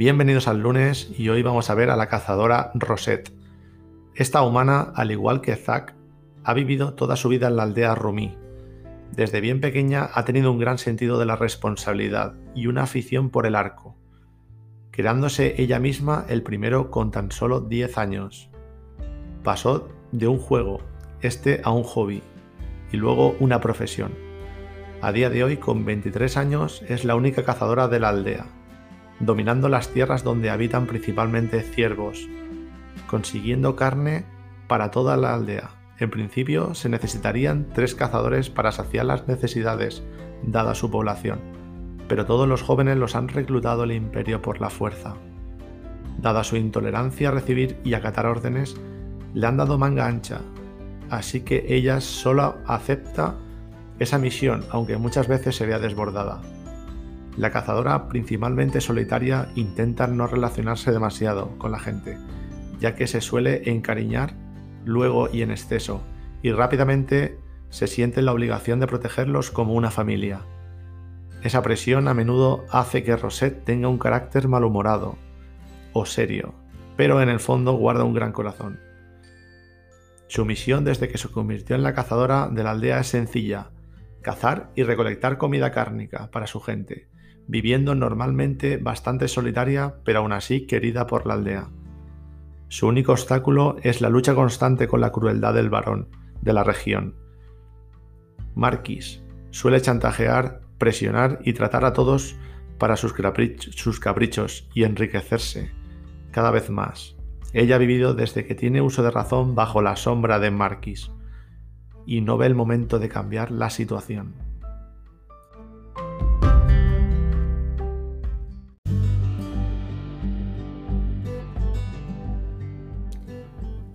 Bienvenidos al lunes y hoy vamos a ver a la cazadora Rosette. Esta humana, al igual que Zack, ha vivido toda su vida en la aldea Rumi. Desde bien pequeña ha tenido un gran sentido de la responsabilidad y una afición por el arco, creándose ella misma el primero con tan solo 10 años. Pasó de un juego, este a un hobby, y luego una profesión. A día de hoy, con 23 años, es la única cazadora de la aldea dominando las tierras donde habitan principalmente ciervos, consiguiendo carne para toda la aldea. En principio se necesitarían tres cazadores para saciar las necesidades, dada su población, pero todos los jóvenes los han reclutado el imperio por la fuerza. Dada su intolerancia a recibir y acatar órdenes, le han dado manga ancha, así que ella solo acepta esa misión, aunque muchas veces se vea desbordada. La cazadora, principalmente solitaria, intenta no relacionarse demasiado con la gente, ya que se suele encariñar luego y en exceso, y rápidamente se siente la obligación de protegerlos como una familia. Esa presión a menudo hace que Rosette tenga un carácter malhumorado o serio, pero en el fondo guarda un gran corazón. Su misión desde que se convirtió en la cazadora de la aldea es sencilla, cazar y recolectar comida cárnica para su gente, viviendo normalmente bastante solitaria, pero aún así querida por la aldea. Su único obstáculo es la lucha constante con la crueldad del varón de la región. Marquis suele chantajear, presionar y tratar a todos para sus, caprichos y enriquecerse cada vez más. Ella ha vivido desde que tiene uso de razón bajo la sombra de Marquis y no ve el momento de cambiar la situación.